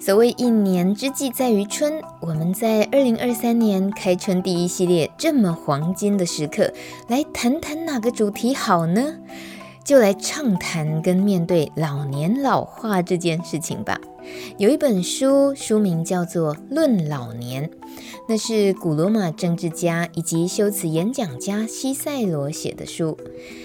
所谓一年之计在于春，我们在二零二三年开春第一系列这么黄金的时刻，来谈谈哪个主题好呢？就来畅谈跟面对老年老化这件事情吧。有一本书，书名叫做《论老年》，那是古罗马政治家以及修辞演讲家西塞罗写的书。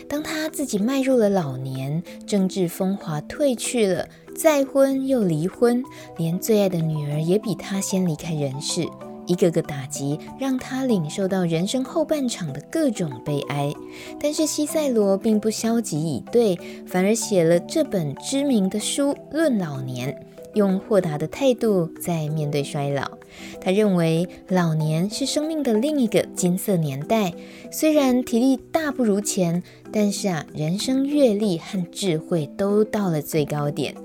当他自己迈入了老年，政治风华褪去了。再婚又离婚，连最爱的女儿也比他先离开人世，一个个打击让他领受到人生后半场的各种悲哀。但是西塞罗并不消极以对，反而写了这本知名的书《论老年》。用豁达的态度在面对衰老，他认为老年是生命的另一个金色年代。虽然体力大不如前，但是啊，人生阅历和智慧都到了最高点。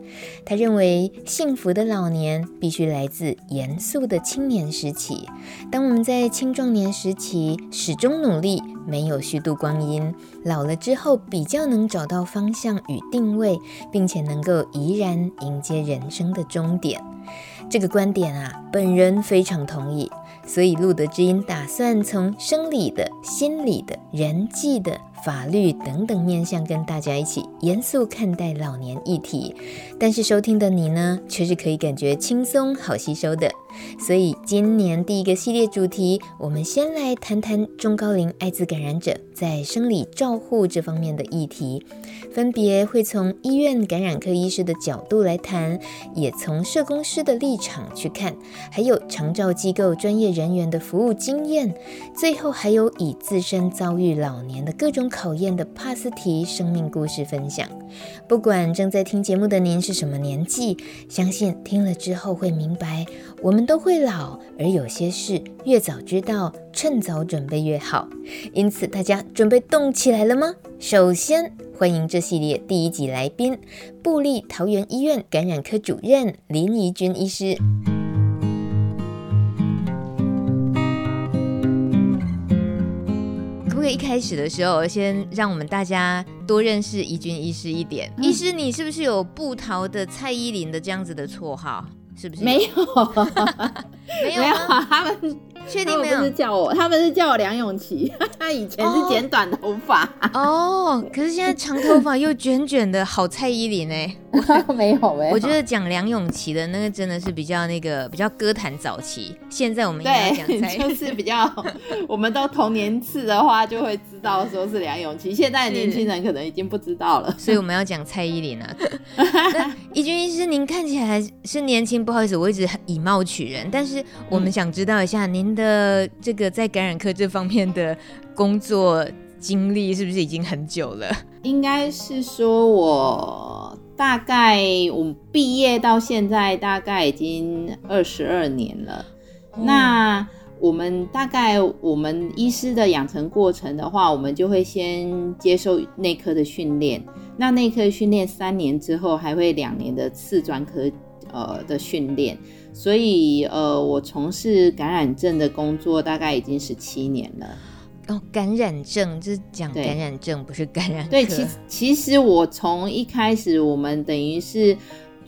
他认为幸福的老年必须来自严肃的青年时期。当我们在青壮年时期始终努力，没有虚度光阴，老了之后比较能找到方向与定位，并且能够怡然迎接人生的终点。这个观点啊，本人非常同意。所以路德之音打算从生理的、心理的、人际的。法律等等面向，跟大家一起严肃看待老年议题，但是收听的你呢，却是可以感觉轻松好吸收的。所以今年第一个系列主题，我们先来谈谈中高龄艾滋感染者在生理照护这方面的议题，分别会从医院感染科医师的角度来谈，也从社工师的立场去看，还有长照机构专业人员的服务经验，最后还有以自身遭遇老年的各种。考验的帕斯提生命故事分享，不管正在听节目的您是什么年纪，相信听了之后会明白，我们都会老，而有些事越早知道，趁早准备越好。因此，大家准备动起来了吗？首先，欢迎这系列第一集来宾，布利桃园医院感染科主任林怡君医师。一开始的时候，先让我们大家多认识怡君医师一点。嗯、医师，你是不是有布桃的蔡依林的这样子的绰号？是不是？没有，没有啊，他们。确定没有？他们是叫我，他们是叫我梁咏琪。他以前是剪短头发哦，哦，可是现在长头发又卷卷的，好蔡依林哎。没 有没有。我觉得讲梁咏琪的那个真的是比较那个比较歌坛早期。现在我们应该讲蔡，就是比较，我们都同年次的话就会知道说是梁咏琪。现在的年轻人可能已经不知道了，所以我们要讲蔡依林啊。怡君医师，您看起来是年轻，不好意思，我一直以貌取人，但是我们想知道一下您。的这个在感染科这方面的工作经历是不是已经很久了？应该是说，我大概我毕业到现在大概已经二十二年了。嗯。那我们大概我们医师的养成过程的话，我们就会先接受内科的训练。那内科训练三年之后，还会两年的次专科呃的训练。所以，呃，我从事感染症的工作大概已经十七年了。哦，感染症就是讲感染症，不是感染科。对，其其实我从一开始，我们等于是。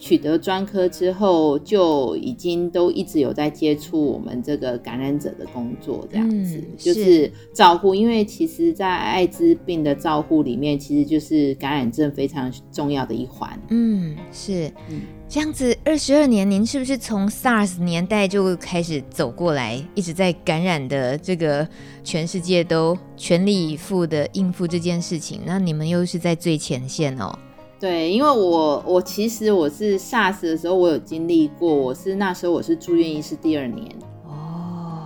取得专科之后，就已经都一直有在接触我们这个感染者的工作，这样子、就是照护。因为其实，在艾滋病的照护里面，其实就是感染症非常重要的一环。嗯，是，嗯，这样子二十二年，您是不是从 SARS 年代就开始走过来，一直在感染的这个全世界都全力以赴的应付这件事情？那你们又是在最前线哦。对，因为我我其实我是 SARS 的时候，我有经历过，我是那时候我是住院医师第二年，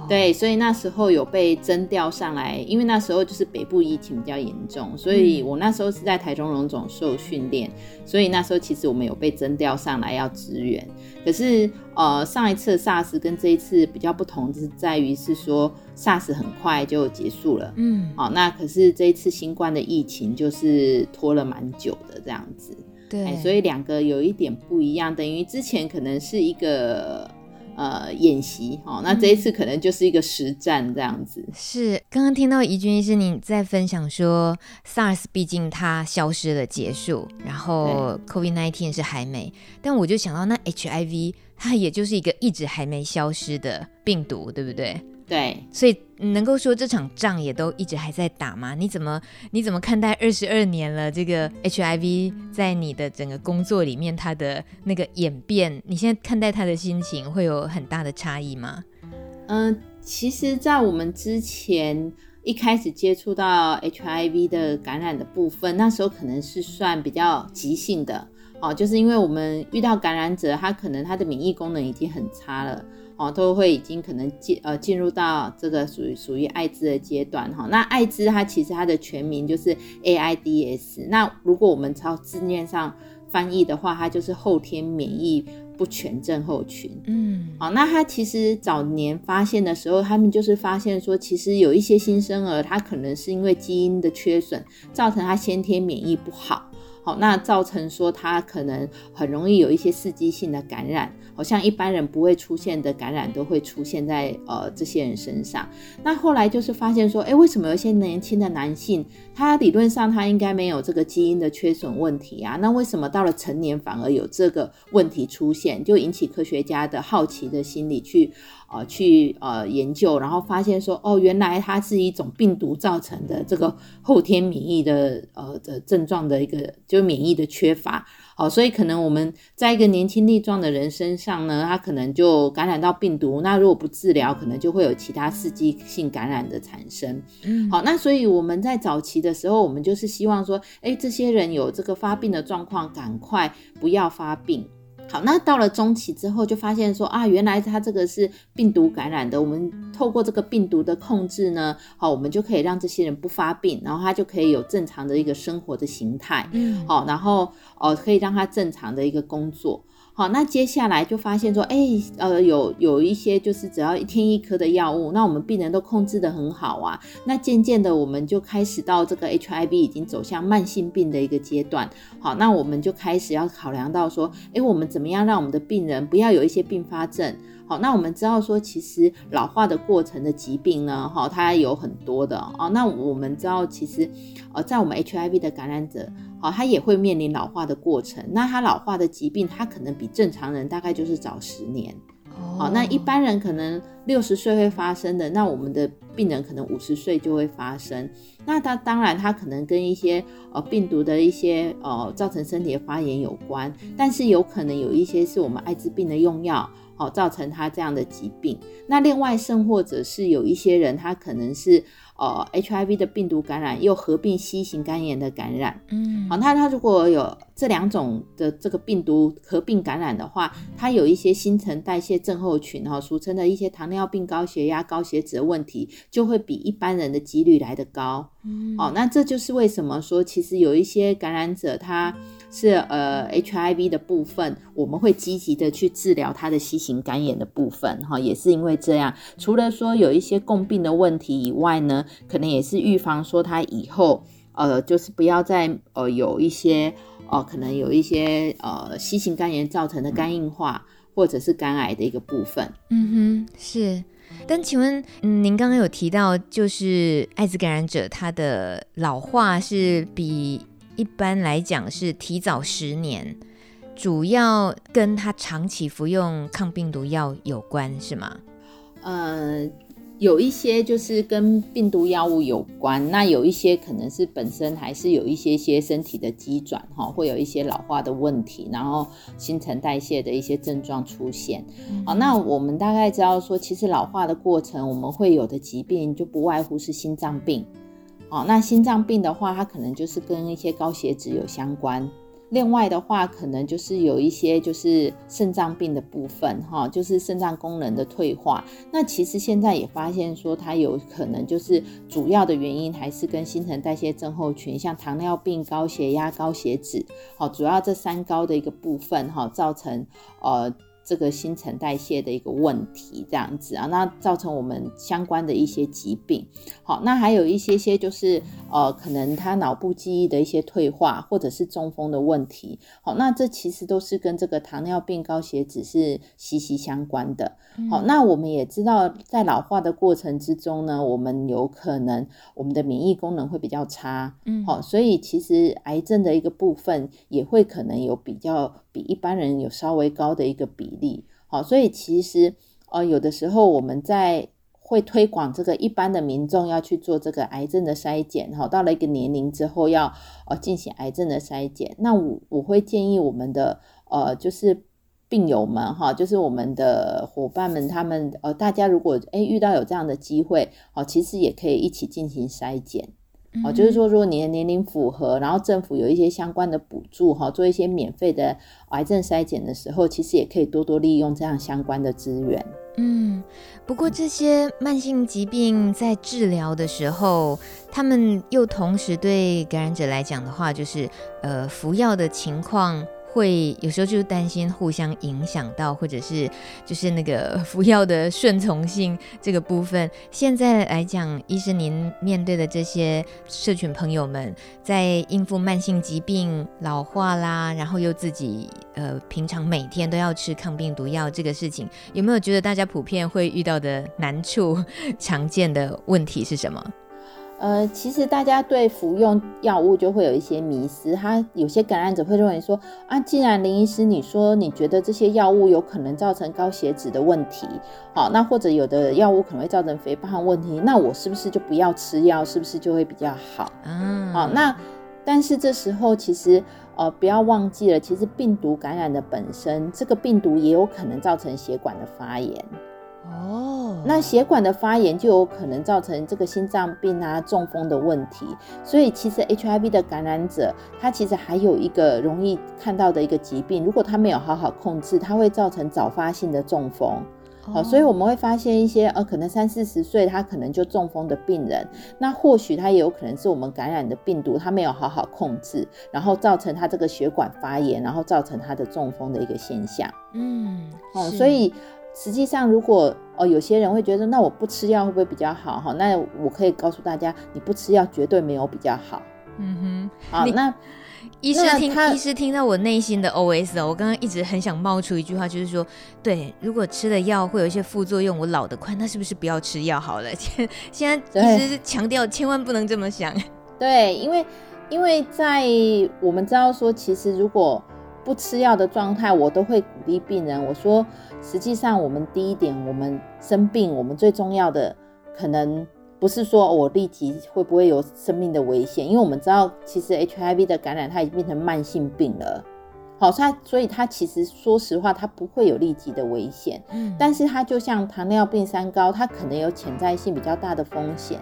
对，所以那时候有被征调上来，因为那时候就是北部疫情比较严重，所以我那时候是在台中荣总受训练，所以那时候其实我们有被征调上来要支援。可是呃，上一次 SARS 跟这一次比较不同，就是在于是说 SARS 很快就结束了，嗯，好，那可是这一次新冠的疫情就是拖了蛮久的这样子。对，所以两个有一点不一样，等于之前可能是一个呃演习，哦，那这一次可能就是一个实战这样子。嗯、是，刚刚听到怡君医师你在分享说，SARS 毕竟它消失了结束，然后 COVID-19 是还没，但我就想到那 HIV 它也就是一个一直还没消失的病毒，对不对？对，所以能够说这场仗也都一直还在打吗？你怎么你怎么看待二十二年了这个 HIV 在你的整个工作里面它的那个演变？你现在看待他的心情会有很大的差异吗？嗯、呃，其实，在我们之前一开始接触到 HIV 的感染的部分，那时候可能是算比较急性的哦，就是因为我们遇到感染者，他可能他的免疫功能已经很差了。哦，都会已经可能进呃进入到这个属于属于艾滋的阶段哈。那艾滋它其实它的全名就是 AIDS。那如果我们朝字面上翻译的话，它就是后天免疫不全症候群。嗯，好，那它其实早年发现的时候，他们就是发现说，其实有一些新生儿，他可能是因为基因的缺损，造成他先天免疫不好。好，那造成说他可能很容易有一些刺激性的感染，好像一般人不会出现的感染都会出现在呃这些人身上。那后来就是发现说，哎，为什么有些年轻的男性，他理论上他应该没有这个基因的缺损问题啊？那为什么到了成年反而有这个问题出现？就引起科学家的好奇的心理去。呃，去呃研究，然后发现说，哦，原来它是一种病毒造成的这个后天免疫的呃的症状的一个，就免疫的缺乏。哦，所以可能我们在一个年轻力壮的人身上呢，他可能就感染到病毒。那如果不治疗，可能就会有其他刺激性感染的产生。嗯，好，那所以我们在早期的时候，我们就是希望说，哎，这些人有这个发病的状况，赶快不要发病。好，那到了中期之后，就发现说啊，原来他这个是病毒感染的。我们透过这个病毒的控制呢，好，我们就可以让这些人不发病，然后他就可以有正常的一个生活的形态，嗯，好，然后哦，可以让他正常的一个工作。好，那接下来就发现说，哎、呃，有有一些就是只要一天一颗的药物，那我们病人都控制得很好啊。那渐渐的，我们就开始到这个 HIV 已经走向慢性病的一个阶段。好，那我们就开始要考量到说，哎、我们怎么样让我们的病人不要有一些并发症？好，那我们知道说，其实老化的过程的疾病呢，哈，它有很多的哦。那我们知道，其实呃，在我们 HIV 的感染者。好，他也会面临老化的过程。那他老化的疾病，他可能比正常人大概就是早十年。好，那一般人可能六十岁会发生的，那我们的病人可能五十岁就会发生。那他当然，他可能跟一些呃病毒的一些呃造成身体的发炎有关，但是有可能有一些是我们艾滋病的用药，好造成他这样的疾病。那另外甚或者是有一些人，他可能是。呃，HIV 的病毒感染又合并 C 型肝炎的感染，嗯，好，那他如果有这两种的这个病毒合并感染的话，它有一些新陈代谢症候群哈，俗称的一些糖尿病、高血压、高血脂的问题，就会比一般人的几率来得高。嗯，哦，那这就是为什么说，其实有一些感染者他是呃 HIV 的部分，我们会积极的去治疗他的新型肝炎的部分哈，也是因为这样，除了说有一些共病的问题以外呢。可能也是预防说他以后呃，就是不要再呃有一些呃，可能有一些呃新型肝炎造成的肝硬化或者是肝癌的一个部分。嗯哼，是。但请问，嗯，您刚刚有提到，就是艾滋感染者他的老化是比一般来讲是提早十年，主要跟他长期服用抗病毒药有关，是吗？呃。有一些就是跟病毒药物有关，那有一些可能是本身还是有一些些身体的机转哈，会有一些老化的问题，然后新陈代谢的一些症状出现。好、嗯，那我们大概知道说，其实老化的过程，我们会有的疾病就不外乎是心脏病。哦，那心脏病的话，它可能就是跟一些高血脂有相关。另外的话，可能就是有一些就是肾脏病的部分，哈，就是肾脏功能的退化。那其实现在也发现说，它有可能就是主要的原因还是跟新陈代谢症候群，像糖尿病、高血压、高血脂，好，主要这三高的一个部分，哈，造成呃。这个新陈代谢的一个问题，这样子啊，那造成我们相关的一些疾病。好，那还有一些些就是呃，可能他脑部记忆的一些退化，或者是中风的问题。好，那这其实都是跟这个糖尿病、高血脂是息息相关的。好，那我们也知道，在老化的过程之中呢，我们有可能我们的免疫功能会比较差。嗯，好，所以其实癌症的一个部分也会可能有比较。比一般人有稍微高的一个比例，好，所以其实呃有的时候我们在会推广这个一般的民众要去做这个癌症的筛检，哈，到了一个年龄之后要呃进行癌症的筛检，那我我会建议我们的呃就是病友们哈，就是我们的伙伴们，他们呃大家如果诶遇到有这样的机会，哦，其实也可以一起进行筛检。哦，就是说，如果你的年龄符合，然后政府有一些相关的补助，哈，做一些免费的癌症筛检的时候，其实也可以多多利用这样相关的资源。嗯，不过这些慢性疾病在治疗的时候，他们又同时对感染者来讲的话，就是呃，服药的情况。会有时候就是担心互相影响到，或者是就是那个服药的顺从性这个部分。现在来讲，医生您面对的这些社群朋友们，在应付慢性疾病、老化啦，然后又自己呃平常每天都要吃抗病毒药这个事情，有没有觉得大家普遍会遇到的难处、常见的问题是什么？呃，其实大家对服用药物就会有一些迷思，他有些感染者会认为说啊，既然林医师你说你觉得这些药物有可能造成高血脂的问题，好，那或者有的药物可能会造成肥胖问题，那我是不是就不要吃药，是不是就会比较好？嗯，好，那但是这时候其实呃不要忘记了，其实病毒感染的本身，这个病毒也有可能造成血管的发炎。哦，那血管的发炎就有可能造成这个心脏病啊、中风的问题。所以其实 HIV 的感染者，他其实还有一个容易看到的一个疾病，如果他没有好好控制，他会造成早发性的中风。好，所以我们会发现一些呃，可能三四十岁他可能就中风的病人，那或许他也有可能是我们感染的病毒，他没有好好控制，然后造成他这个血管发炎，然后造成他的中风的一个现象。嗯，哦，所以。实际上，如果哦有些人会觉得，那我不吃药会不会比较好？哈，那我可以告诉大家，你不吃药绝对没有比较好。嗯哼，好，那医师听医师听到我内心的 OS 哦，我刚刚一直很想冒出一句话，就是说，对，如果吃了药会有一些副作用，我老得快，那是不是不要吃药好了？现 现在医师强调千万不能这么想。对，因为因为在我们知道说，其实如果不吃药的状态，我都会鼓励病人，我说。实际上，我们第一点，我们生病，我们最重要的可能不是说我立即会不会有生命的危险，因为我们知道，其实 HIV 的感染它已经变成慢性病了。好，它所以它其实说实话，它不会有立即的危险。嗯，但是它就像糖尿病、三高，它可能有潜在性比较大的风险，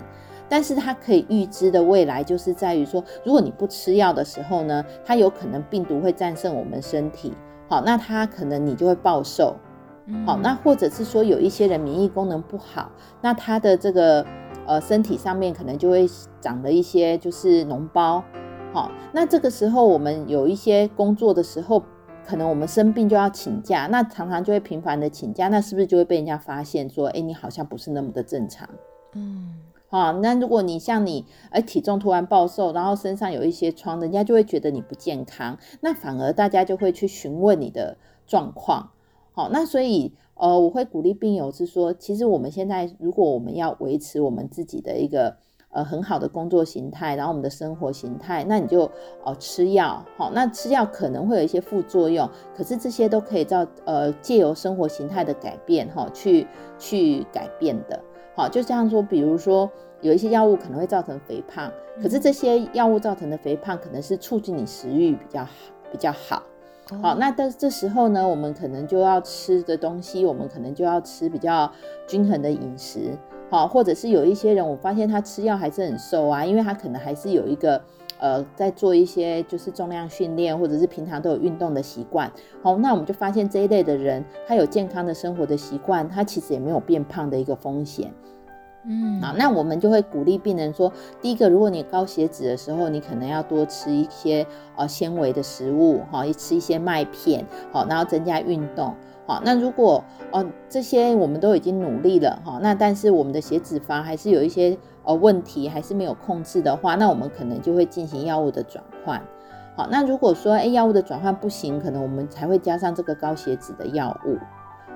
但是它可以预知的未来就是在于说，如果你不吃药的时候呢，它有可能病毒会战胜我们身体。好，那它可能你就会暴瘦。好，那或者是说有一些人免疫功能不好，那他的这个呃身体上面可能就会长了一些就是脓包。好，那这个时候我们有一些工作的时候，可能我们生病就要请假，那常常就会频繁的请假，那是不是就会被人家发现说，哎，你好像不是那么的正常？嗯，好，那如果你像你，哎，体重突然暴瘦，然后身上有一些疮，人家就会觉得你不健康，那反而大家就会去询问你的状况。好，那所以呃，我会鼓励病友是说，其实我们现在如果我们要维持我们自己的一个呃很好的工作形态，然后我们的生活形态，那你就呃吃药，好，那吃药可能会有一些副作用，可是这些都可以照呃借由生活形态的改变哈，去去改变的。好，就这样说，比如说有一些药物可能会造成肥胖，可是这些药物造成的肥胖可能是促进你食欲比较好，比较好。好，那到这时候呢，我们可能就要吃的东西，我们可能就要吃比较均衡的饮食，好，或者是有一些人，我发现他吃药还是很瘦啊，因为他可能还是有一个呃在做一些就是重量训练，或者是平常都有运动的习惯，好，那我们就发现这一类的人，他有健康的生活的习惯，他其实也没有变胖的一个风险。嗯，好，那我们就会鼓励病人说，第一个，如果你高血脂的时候，你可能要多吃一些呃纤维的食物，哈，吃一些麦片，好，然后增加运动，好，那如果哦这些我们都已经努力了，哈，那但是我们的血脂肪还是有一些呃问题，还是没有控制的话，那我们可能就会进行药物的转换，好，那如果说哎药物的转换不行，可能我们才会加上这个高血脂的药物。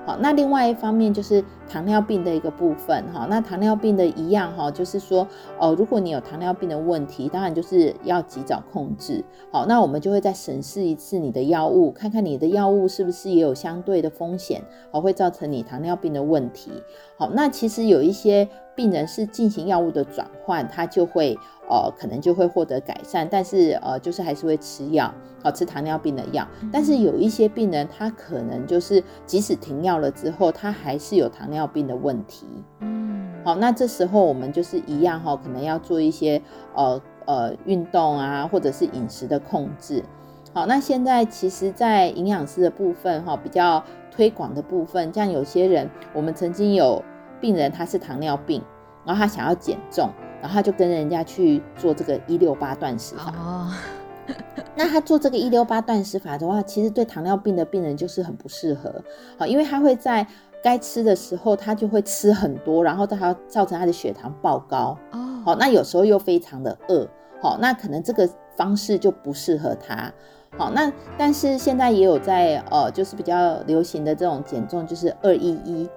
好，那另外一方面就是糖尿病的一个部分哈。那糖尿病的一样哈，就是说，呃，如果你有糖尿病的问题，当然就是要及早控制。好，那我们就会再审视一次你的药物，看看你的药物是不是也有相对的风险，好，会造成你糖尿病的问题。好，那其实有一些病人是进行药物的转换，他就会。呃，可能就会获得改善，但是呃，就是还是会吃药，好，吃糖尿病的药。但是有一些病人，他可能就是即使停药了之后，他还是有糖尿病的问题。嗯，好，那这时候我们就是一样哈，可能要做一些呃呃运动啊，或者是饮食的控制。好，那现在其实，在营养师的部分哈，比较推广的部分，像有些人，我们曾经有病人他是糖尿病，然后他想要减重。然后他就跟人家去做这个一六八断食法。哦，那他做这个一六八断食法的话，其实对糖尿病的病人就是很不适合。好，因为他会在该吃的时候，他就会吃很多，然后他造成他的血糖爆高。哦，好，那有时候又非常的饿。好，那可能这个方式就不适合他。好，那但是现在也有在呃，就是比较流行的这种减重，就是二一一。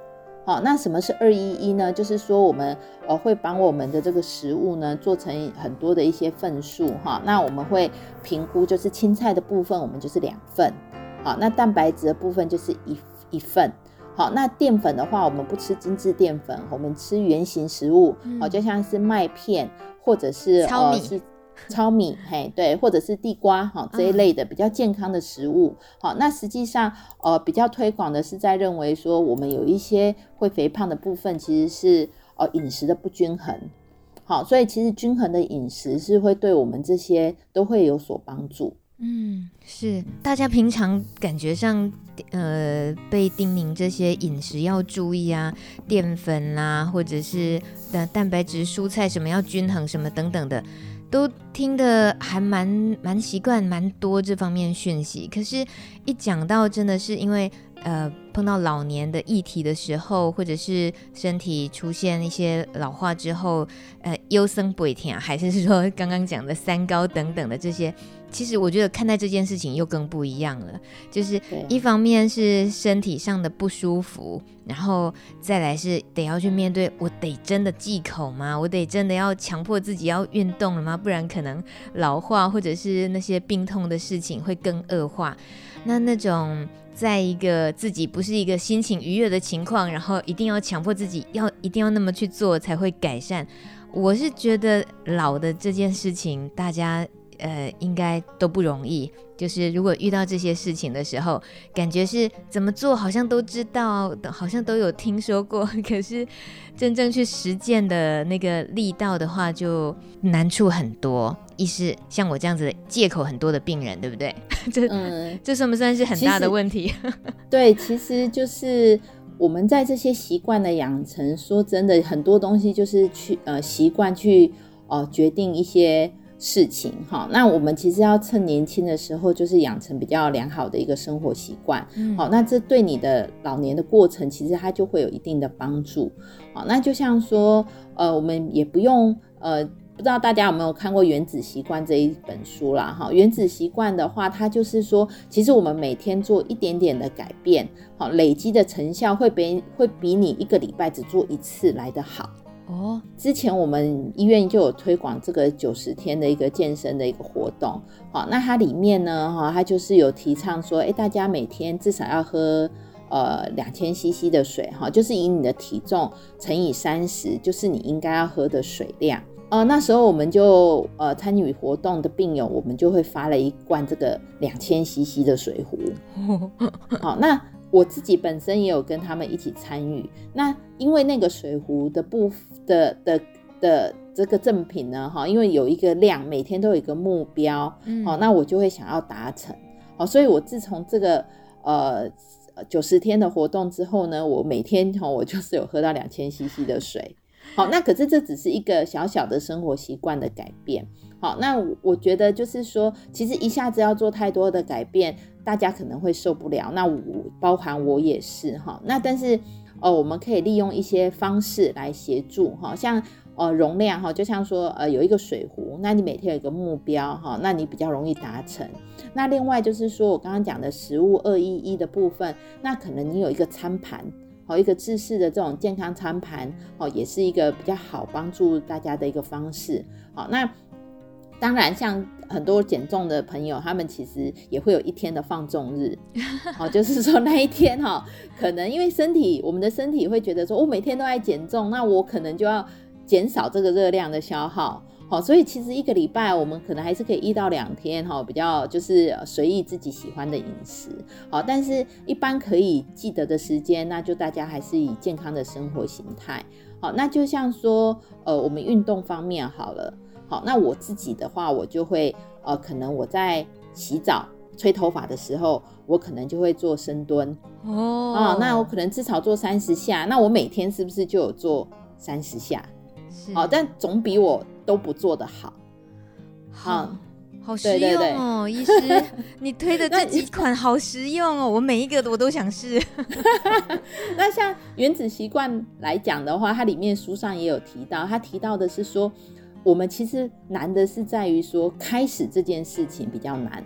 好，那什么是二一一呢？就是说我们呃会把我们的这个食物呢做成很多的一些份数哈。那我们会评估，就是青菜的部分我们就是两份，好，那蛋白质的部分就是一一份，好，那淀粉的话我们不吃精致淀粉，我们吃原型食物，好，就像是麦片或者是糙米。呃是糙米，嘿，对，或者是地瓜，哈，这一类的比较健康的食物，好，那实际上，呃，比较推广的是在认为说，我们有一些会肥胖的部分，其实是呃饮食的不均衡，好，所以其实均衡的饮食是会对我们这些都会有所帮助。嗯，是，大家平常感觉上，呃，被叮咛这些饮食要注意啊，淀粉啦，或者是蛋蛋白质、蔬菜什么要均衡什么等等的。都听的还蛮蛮习惯，蛮多这方面讯息。可是，一讲到真的是因为呃碰到老年的议题的时候，或者是身体出现一些老化之后，呃，优生不会听啊，还是说刚刚讲的三高等等的这些。其实我觉得看待这件事情又更不一样了，就是一方面是身体上的不舒服，然后再来是得要去面对，我得真的忌口吗？我得真的要强迫自己要运动了吗？不然可能老化或者是那些病痛的事情会更恶化。那那种在一个自己不是一个心情愉悦的情况，然后一定要强迫自己要一定要那么去做才会改善。我是觉得老的这件事情，大家。呃，应该都不容易。就是如果遇到这些事情的时候，感觉是怎么做，好像都知道，好像都有听说过。可是真正去实践的那个力道的话，就难处很多。一是像我这样子借口很多的病人，对不对？这嗯，这算不算是很大的问题？对，其实就是我们在这些习惯的养成，说真的，很多东西就是去呃习惯去呃决定一些。事情哈，那我们其实要趁年轻的时候，就是养成比较良好的一个生活习惯。好，那这对你的老年的过程，其实它就会有一定的帮助。好，那就像说，呃，我们也不用，呃，不知道大家有没有看过《原子习惯》这一本书啦？哈，《原子习惯》的话，它就是说，其实我们每天做一点点的改变，好，累积的成效会比会比你一个礼拜只做一次来得好。哦，之前我们医院就有推广这个九十天的一个健身的一个活动，好，那它里面呢，哈，它就是有提倡说，哎，大家每天至少要喝呃两千 CC 的水，哈，就是以你的体重乘以三十，就是你应该要喝的水量。呃，那时候我们就呃参与活动的病友，我们就会发了一罐这个两千 CC 的水壶，好，那。我自己本身也有跟他们一起参与，那因为那个水壶的部的的的这个赠品呢，哈，因为有一个量，每天都有一个目标，嗯，好，那我就会想要达成，好，所以我自从这个呃九十天的活动之后呢，我每天哈，我就是有喝到两千 CC 的水，好，那可是这只是一个小小的生活习惯的改变，好，那我觉得就是说，其实一下子要做太多的改变，大家可能会受不了，那我包含我也是哈，那但是呃，我们可以利用一些方式来协助哈，像。呃，容量哈，就像说，呃，有一个水壶，那你每天有一个目标哈，那你比较容易达成。那另外就是说我刚刚讲的食物二一一的部分，那可能你有一个餐盘，好，一个制式的这种健康餐盘，哦，也是一个比较好帮助大家的一个方式。好，那当然像很多减重的朋友，他们其实也会有一天的放纵日，哦，就是说那一天哈，可能因为身体，我们的身体会觉得说，我每天都在减重，那我可能就要。减少这个热量的消耗，好，所以其实一个礼拜我们可能还是可以一到两天，哈，比较就是随意自己喜欢的饮食，好，但是一般可以记得的时间，那就大家还是以健康的生活形态，好，那就像说，呃，我们运动方面好了，好，那我自己的话，我就会，呃，可能我在洗澡、吹头发的时候，我可能就会做深蹲，哦，啊，那我可能至少做三十下，那我每天是不是就有做三十下？好，但总比我都不做的好。好，好实用哦，医师，你推的这几款好实用哦，我每一个我都想试。那像原子习惯来讲的话，它里面书上也有提到，它提到的是说，我们其实难的是在于说开始这件事情比较难。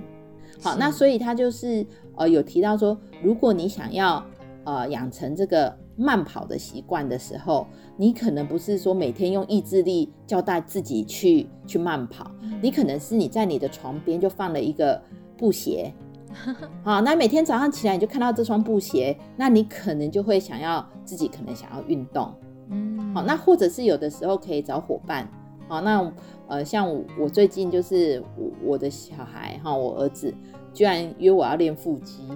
好，那所以他就是呃有提到说，如果你想要呃养成这个。慢跑的习惯的时候，你可能不是说每天用意志力交代自己去去慢跑，你可能是你在你的床边就放了一个布鞋，好，那每天早上起来你就看到这双布鞋，那你可能就会想要自己可能想要运动，嗯，好，那或者是有的时候可以找伙伴，好，那呃像我最近就是我我的小孩哈，我儿子。居然约我要练腹肌，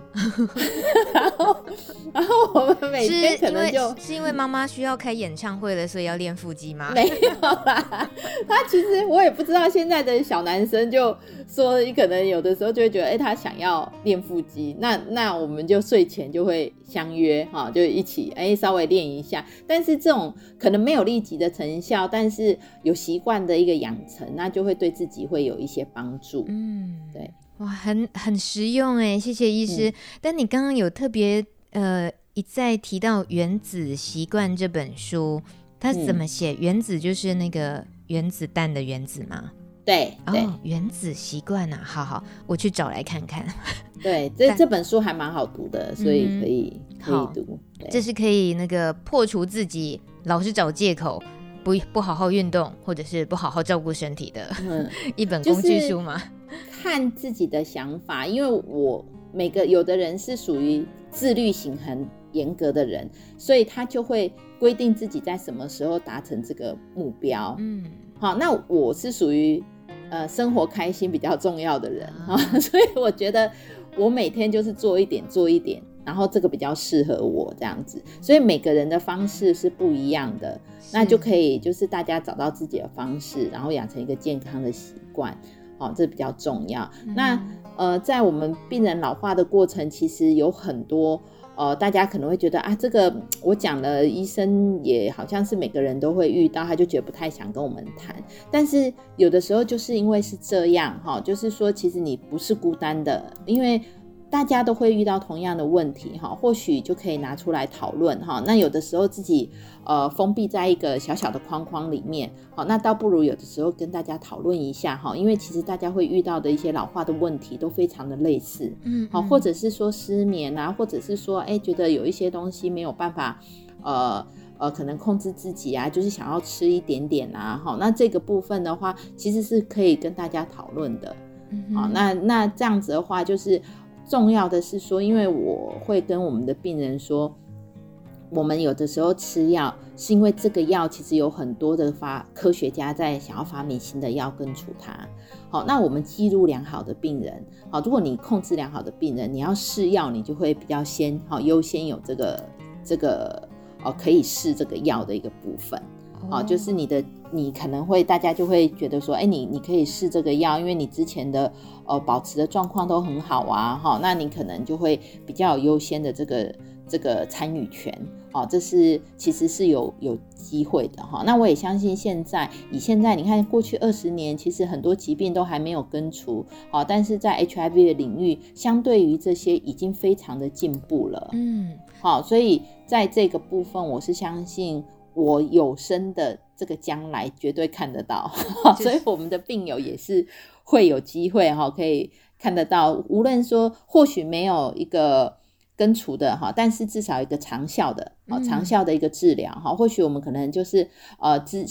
然后，然后我们每天可能就是因为妈妈需要开演唱会了，所以要练腹肌吗？没有啦，他其实我也不知道，现在的小男生就说，你可能有的时候就会觉得，哎、欸，他想要练腹肌，那那我们就睡前就会相约哈，就一起哎、欸、稍微练一下。但是这种可能没有立即的成效，但是有习惯的一个养成，那就会对自己会有一些帮助。嗯，对。哇，很很实用哎，谢谢医师。嗯、但你刚刚有特别呃一再提到《原子习惯》这本书，它怎么写？嗯、原子就是那个原子弹的原子吗？对，对哦，原子习惯啊，好好，我去找来看看。对，这这本书还蛮好读的，所以可以、嗯、可以读。这是可以那个破除自己老是找借口不不好好运动，或者是不好好照顾身体的、嗯、一本工具书吗？就是看自己的想法，因为我每个有的人是属于自律型很严格的人，所以他就会规定自己在什么时候达成这个目标。嗯，好，那我是属于呃生活开心比较重要的人啊，所以我觉得我每天就是做一点做一点，然后这个比较适合我这样子。所以每个人的方式是不一样的，那就可以就是大家找到自己的方式，然后养成一个健康的习惯。哦，这比较重要。嗯、那呃，在我们病人老化的过程，其实有很多呃，大家可能会觉得啊，这个我讲了，医生也好像是每个人都会遇到，他就觉得不太想跟我们谈。但是有的时候就是因为是这样哈、哦，就是说其实你不是孤单的，因为。大家都会遇到同样的问题哈，或许就可以拿出来讨论哈。那有的时候自己呃封闭在一个小小的框框里面，好，那倒不如有的时候跟大家讨论一下哈，因为其实大家会遇到的一些老化的问题都非常的类似，嗯，好，或者是说失眠啊，或者是说哎觉得有一些东西没有办法呃呃可能控制自己啊，就是想要吃一点点啊，好，那这个部分的话其实是可以跟大家讨论的，好，那那这样子的话就是。重要的是说，因为我会跟我们的病人说，我们有的时候吃药，是因为这个药其实有很多的发科学家在想要发明新的药根除它。好，那我们记录良好的病人，好，如果你控制良好的病人，你要试药，你就会比较先好优先有这个这个哦可以试这个药的一个部分。哦，就是你的，你可能会大家就会觉得说，哎，你你可以试这个药，因为你之前的呃保持的状况都很好啊，哈，那你可能就会比较有优先的这个这个参与权，哦，这是其实是有有机会的哈。那我也相信现在以现在你看过去二十年，其实很多疾病都还没有根除，好，但是在 HIV 的领域，相对于这些已经非常的进步了，嗯，好，所以在这个部分，我是相信。我有生的这个将来绝对看得到，所以我们的病友也是会有机会哈，可以看得到。无论说或许没有一个根除的哈，但是至少一个长效的啊，长效的一个治疗哈。或许我们可能就是呃之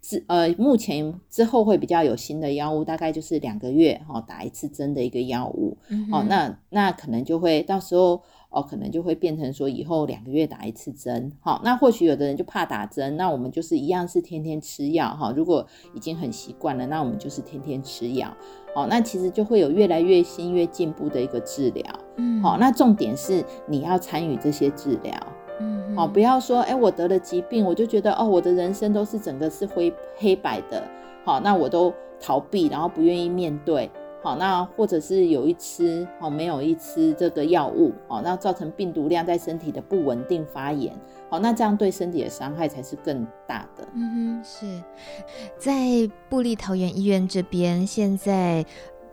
之呃目前之后会比较有新的药物，大概就是两个月哈打一次针的一个药物。哦，那那可能就会到时候。哦，可能就会变成说以后两个月打一次针，好，那或许有的人就怕打针，那我们就是一样是天天吃药，哈，如果已经很习惯了，那我们就是天天吃药，好，那其实就会有越来越新、越进步的一个治疗，嗯，好，那重点是你要参与这些治疗，嗯，好，不要说，哎，我得了疾病，我就觉得哦，我的人生都是整个是灰黑白的，好，那我都逃避，然后不愿意面对。好，那或者是有一吃，哦，没有一吃这个药物，哦，那造成病毒量在身体的不稳定发炎，好，那这样对身体的伤害才是更大的。嗯哼，是在布立桃园医院这边，现在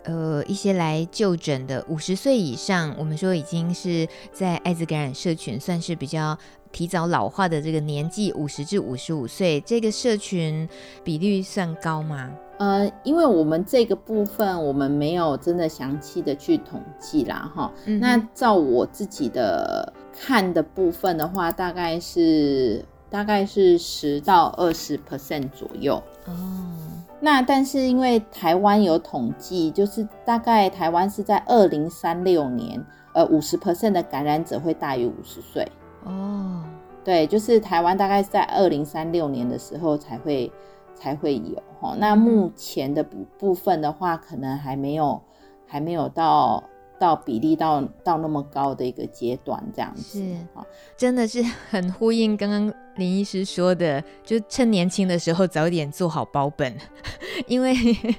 呃一些来就诊的五十岁以上，我们说已经是在艾滋感染社群算是比较提早老化的这个年纪，五十至五十五岁，这个社群比率算高吗？呃，因为我们这个部分我们没有真的详细的去统计啦，哈、嗯。那照我自己的看的部分的话，大概是大概是十到二十 percent 左右。哦。那但是因为台湾有统计，就是大概台湾是在二零三六年，呃，五十 percent 的感染者会大于五十岁。哦。对，就是台湾大概是在二零三六年的时候才会。才会有哈，那目前的部部分的话，可能还没有，还没有到到比例到到那么高的一个阶段，这样子是真的是很呼应刚刚林医师说的，就趁年轻的时候早点做好保本，因为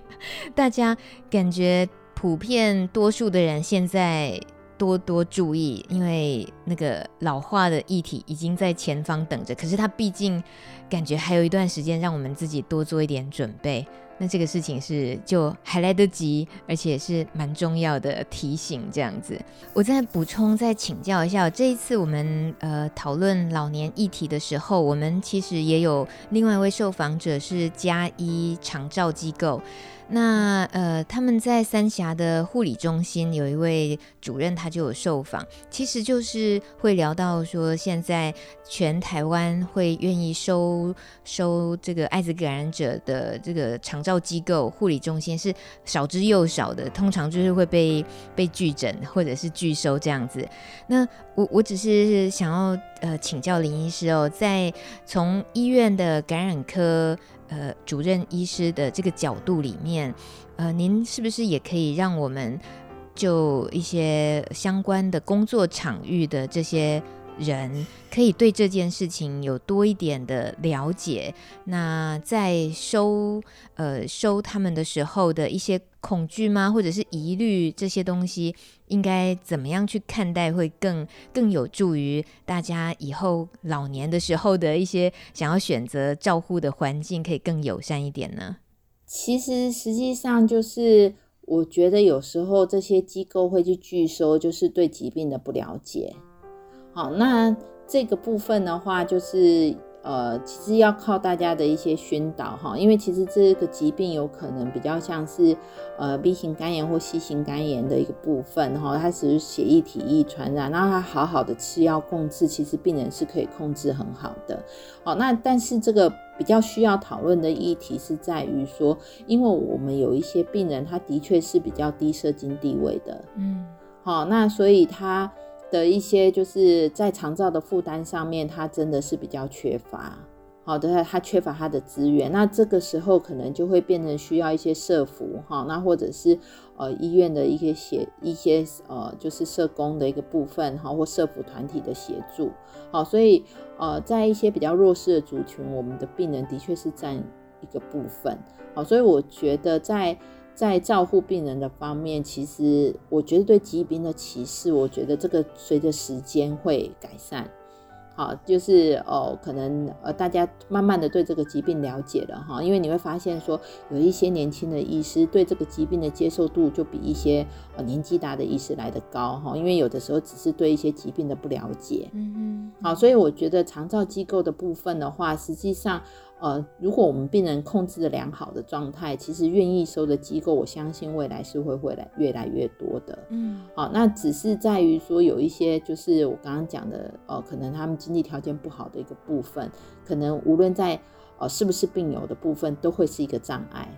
大家感觉普遍多数的人现在。多多注意，因为那个老化的议题已经在前方等着。可是它毕竟感觉还有一段时间，让我们自己多做一点准备。那这个事情是就还来得及，而且是蛮重要的提醒。这样子，我再补充再请教一下，这一次我们呃讨论老年议题的时候，我们其实也有另外一位受访者是加一长照机构。那呃，他们在三峡的护理中心有一位主任，他就有受访，其实就是会聊到说，现在全台湾会愿意收收这个艾滋感染者的这个长照机构护理中心是少之又少的，通常就是会被被拒诊或者是拒收这样子。那我我只是想要呃请教林医师哦，在从医院的感染科。呃，主任医师的这个角度里面，呃，您是不是也可以让我们就一些相关的工作场域的这些人，可以对这件事情有多一点的了解？那在收呃收他们的时候的一些恐惧吗？或者是疑虑这些东西？应该怎么样去看待，会更更有助于大家以后老年的时候的一些想要选择照护的环境，可以更友善一点呢？其实实际上就是，我觉得有时候这些机构会去拒收，就是对疾病的不了解。好，那这个部分的话，就是。呃，其实要靠大家的一些宣导哈，因为其实这个疾病有可能比较像是呃 B 型肝炎或 C 型肝炎的一个部分哈，它只是血液体液传染，然后它好好的吃药控制，其实病人是可以控制很好的。好，那但是这个比较需要讨论的议题是在于说，因为我们有一些病人，他的确是比较低社经地位的，嗯，好，那所以他。的一些就是在长照的负担上面，它真的是比较缺乏。好的，他缺乏他的资源，那这个时候可能就会变成需要一些社福哈，那或者是呃医院的一些协一些呃就是社工的一个部分哈，或社福团体的协助，好，所以呃在一些比较弱势的族群，我们的病人的确是占一个部分，好，所以我觉得在在照护病人的方面，其实我觉得对疾病的歧视，我觉得这个随着时间会改善。好，就是哦，可能呃，大家慢慢的对这个疾病了解了哈，因为你会发现说，有一些年轻的医师对这个疾病的接受度就比一些呃年纪大的医师来得高哈，因为有的时候只是对一些疾病的不了解。嗯嗯。好，所以我觉得长照机构的部分的话，实际上。呃，如果我们病人控制的良好的状态，其实愿意收的机构，我相信未来是会会来越来越多的。嗯，好，那只是在于说有一些就是我刚刚讲的，呃，可能他们经济条件不好的一个部分，可能无论在呃是不是病友的部分，都会是一个障碍。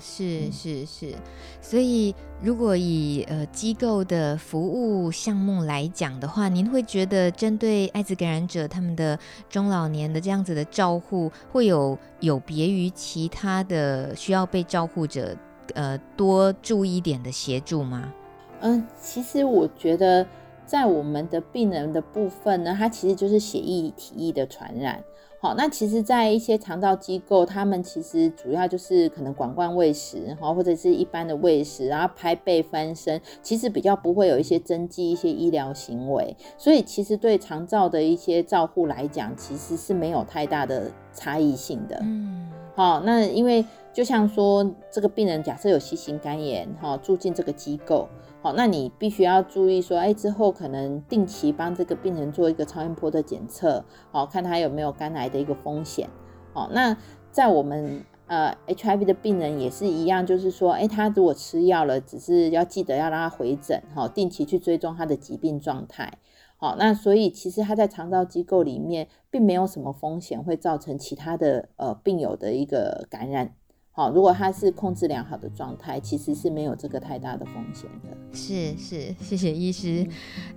是是是，所以如果以呃机构的服务项目来讲的话，您会觉得针对艾滋感染者他们的中老年的这样子的照护，会有有别于其他的需要被照护者呃多注意一点的协助吗？嗯，其实我觉得在我们的病人的部分呢，它其实就是血液体液的传染。好，那其实，在一些肠道机构，他们其实主要就是可能管灌喂食，哈，或者是一般的喂食，然后拍背翻身，其实比较不会有一些针剂一些医疗行为，所以其实对肠道的一些照护来讲，其实是没有太大的差异性的。嗯，好，那因为就像说这个病人假设有 C 型肝炎，哈，住进这个机构。好，那你必须要注意说，哎，之后可能定期帮这个病人做一个超音波的检测，好，看他有没有肝癌的一个风险。好，那在我们呃 HIV 的病人也是一样，就是说，哎，他如果吃药了，只是要记得要让他回诊，好，定期去追踪他的疾病状态。好，那所以其实他在肠道机构里面并没有什么风险会造成其他的呃病友的一个感染。好，如果他是控制良好的状态，其实是没有这个太大的风险的。是是，谢谢医师。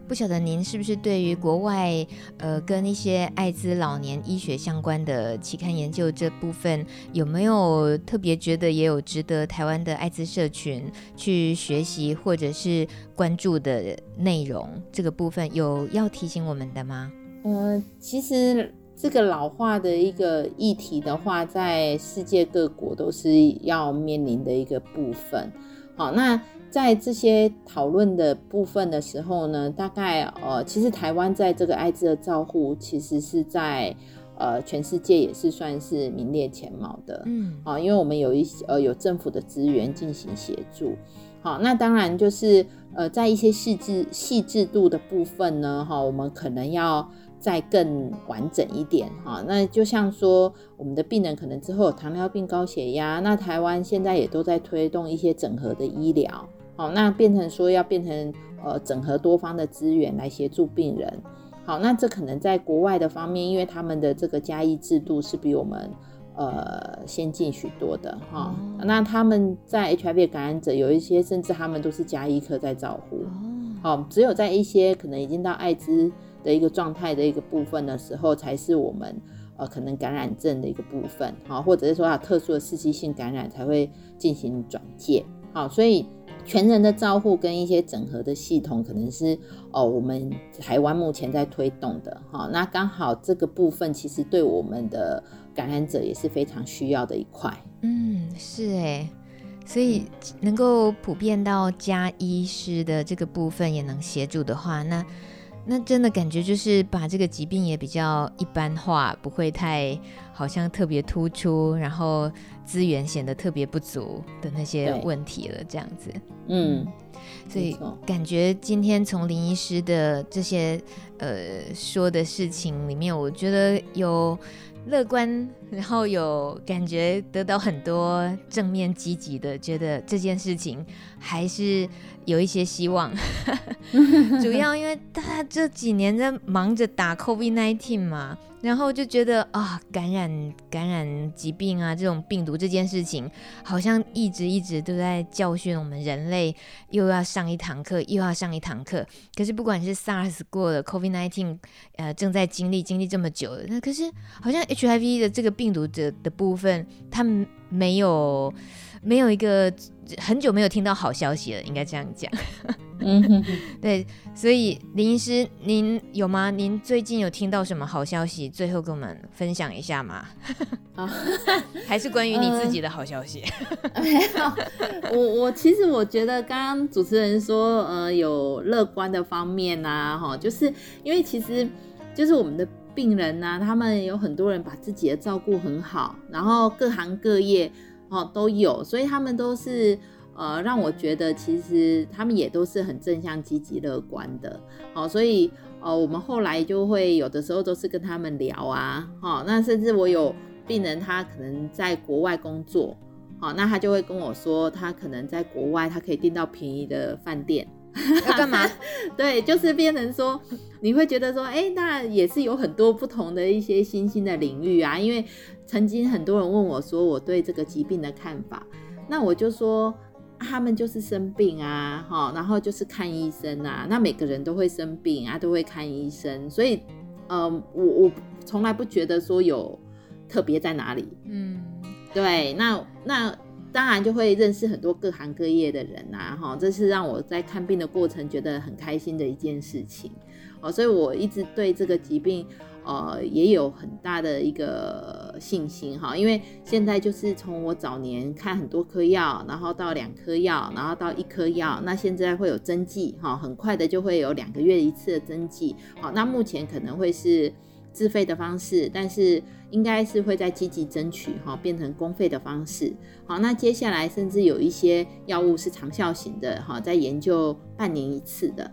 不晓得您是不是对于国外呃跟一些艾滋老年医学相关的期刊研究这部分，有没有特别觉得也有值得台湾的艾滋社群去学习或者是关注的内容？这个部分有要提醒我们的吗？呃，其实。这个老化的一个议题的话，在世界各国都是要面临的一个部分。好，那在这些讨论的部分的时候呢，大概呃，其实台湾在这个艾滋的照护，其实是在呃全世界也是算是名列前茅的。嗯，好，因为我们有一些呃有政府的资源进行协助。好，那当然就是呃在一些细致细致度的部分呢，哈，我们可能要。再更完整一点哈，那就像说我们的病人可能之后有糖尿病、高血压，那台湾现在也都在推动一些整合的医疗，好，那变成说要变成呃整合多方的资源来协助病人，好，那这可能在国外的方面，因为他们的这个加医制度是比我们呃先进许多的哈，那他们在 HIV 感染者有一些甚至他们都是加医科在照顾，好，只有在一些可能已经到艾滋。的一个状态的一个部分的时候，才是我们呃可能感染症的一个部分，好，或者是说它特殊的刺激性感染才会进行转介，好，所以全人的照护跟一些整合的系统，可能是哦我们台湾目前在推动的，好，那刚好这个部分其实对我们的感染者也是非常需要的一块，嗯，是哎，所以能够普遍到加医师的这个部分也能协助的话，那。那真的感觉就是把这个疾病也比较一般化，不会太好像特别突出，然后资源显得特别不足的那些问题了，这样子。嗯，所以感觉今天从林医师的这些呃说的事情里面，我觉得有乐观然后有感觉得到很多正面积极的，觉得这件事情还是有一些希望。主要因为大家这几年在忙着打 COVID-19 嘛。然后就觉得啊，感染感染疾病啊，这种病毒这件事情，好像一直一直都在教训我们人类，又要上一堂课，又要上一堂课。可是不管是 SARS 过了，COVID-19，呃，正在经历经历这么久了，那可是好像 HIV 的这个病毒的的部分，他们没有没有一个很久没有听到好消息了，应该这样讲。嗯哼哼，对，所以林医师，您有吗？您最近有听到什么好消息？最后跟我们分享一下吗？啊，还是关于你自己的好消息？呃、没有，我我其实我觉得刚刚主持人说，呃，有乐观的方面呐、啊，哈，就是因为其实就是我们的病人呐、啊，他们有很多人把自己的照顾很好，然后各行各业哦都有，所以他们都是。呃，让我觉得其实他们也都是很正向、积极、乐观的，好，所以呃，我们后来就会有的时候都是跟他们聊啊，好，那甚至我有病人他可能在国外工作，好，那他就会跟我说，他可能在国外他可以订到便宜的饭店，要干嘛？对，就是变成说，你会觉得说，哎，那也是有很多不同的一些新兴的领域啊，因为曾经很多人问我说，我对这个疾病的看法，那我就说。他们就是生病啊，哈，然后就是看医生啊。那每个人都会生病啊，都会看医生，所以，呃，我我从来不觉得说有特别在哪里。嗯，对，那那当然就会认识很多各行各业的人啊，哈，这是让我在看病的过程觉得很开心的一件事情。哦，所以我一直对这个疾病。呃，也有很大的一个信心哈，因为现在就是从我早年看很多颗药，然后到两颗药，然后到一颗药，那现在会有针剂哈，很快的就会有两个月一次的针剂。好，那目前可能会是自费的方式，但是应该是会在积极争取哈，变成公费的方式。好，那接下来甚至有一些药物是长效型的哈，在研究半年一次的。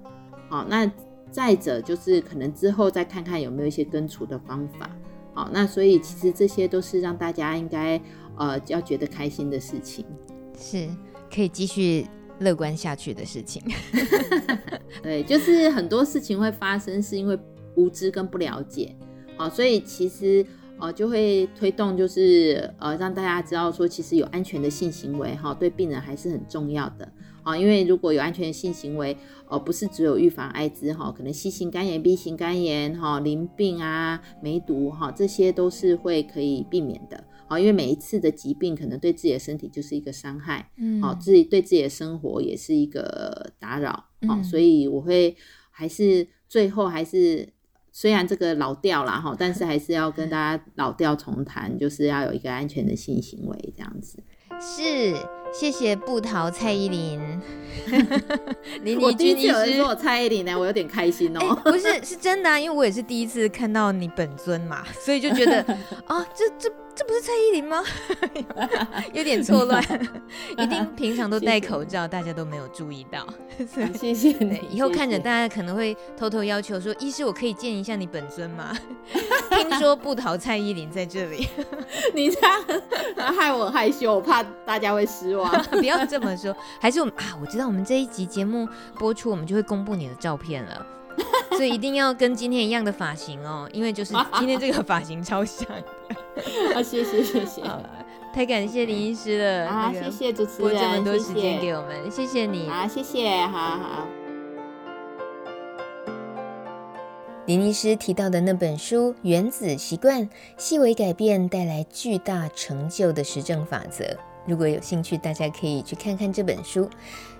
好，那。再者就是可能之后再看看有没有一些根除的方法，好，那所以其实这些都是让大家应该呃要觉得开心的事情，是可以继续乐观下去的事情。对，就是很多事情会发生是因为无知跟不了解，好，所以其实呃就会推动就是呃让大家知道说其实有安全的性行为哈，对病人还是很重要的。啊，因为如果有安全性行为，呃，不是只有预防艾滋哈，可能 C 型肝炎、B 型肝炎哈、淋病啊、梅毒哈，这些都是会可以避免的。啊，因为每一次的疾病可能对自己的身体就是一个伤害，嗯，好，自己对自己的生活也是一个打扰，嗯，所以我会还是最后还是虽然这个老调了哈，但是还是要跟大家老调重弹，就是要有一个安全的性行为这样子。是，谢谢布桃蔡依林。林丽君医师说我蔡依林呢，我有点开心哦、喔欸。不是，是真的啊，因为我也是第一次看到你本尊嘛，所以就觉得啊，这这这不是蔡依林吗？有点错乱，一定平常都戴口罩，大家都没有注意到。谢谢你，以后看着大家可能会偷偷要求说，医师我可以见一下你本尊吗？听说布桃蔡依林在这里，你这样害我害羞，我怕大家会失望。不要这么说，还是我们啊，我知道我们这一集节目播出，我们就会公布你的照片了。所以一定要跟今天一样的发型哦，因为就是今天这个发型超像的。啊，谢谢谢谢，太感谢林医师了啊，谢谢主持人，拨这么多时间给我们，谢谢，谢谢你啊，谢谢，好好。林医师提到的那本书《原子习惯：细微改变带来巨大成就的实证法则》，如果有兴趣，大家可以去看看这本书。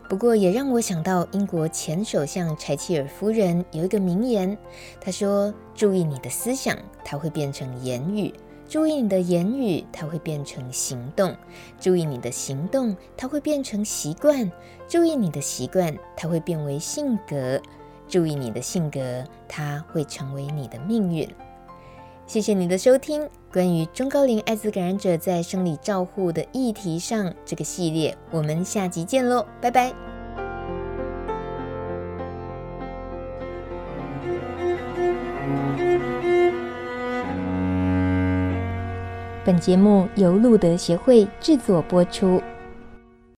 不过也让我想到英国前首相柴契尔夫人有一个名言，她说：“注意你的思想，它会变成言语；注意你的言语，它会变成行动；注意你的行动，它会变成习惯；注意你的习惯，它会变为性格；注意你的性格，它会成为你的命运。”谢谢你的收听。关于中高龄艾滋感染者在生理照护的议题上，这个系列我们下集见喽，拜拜。本节目由路德协会制作播出。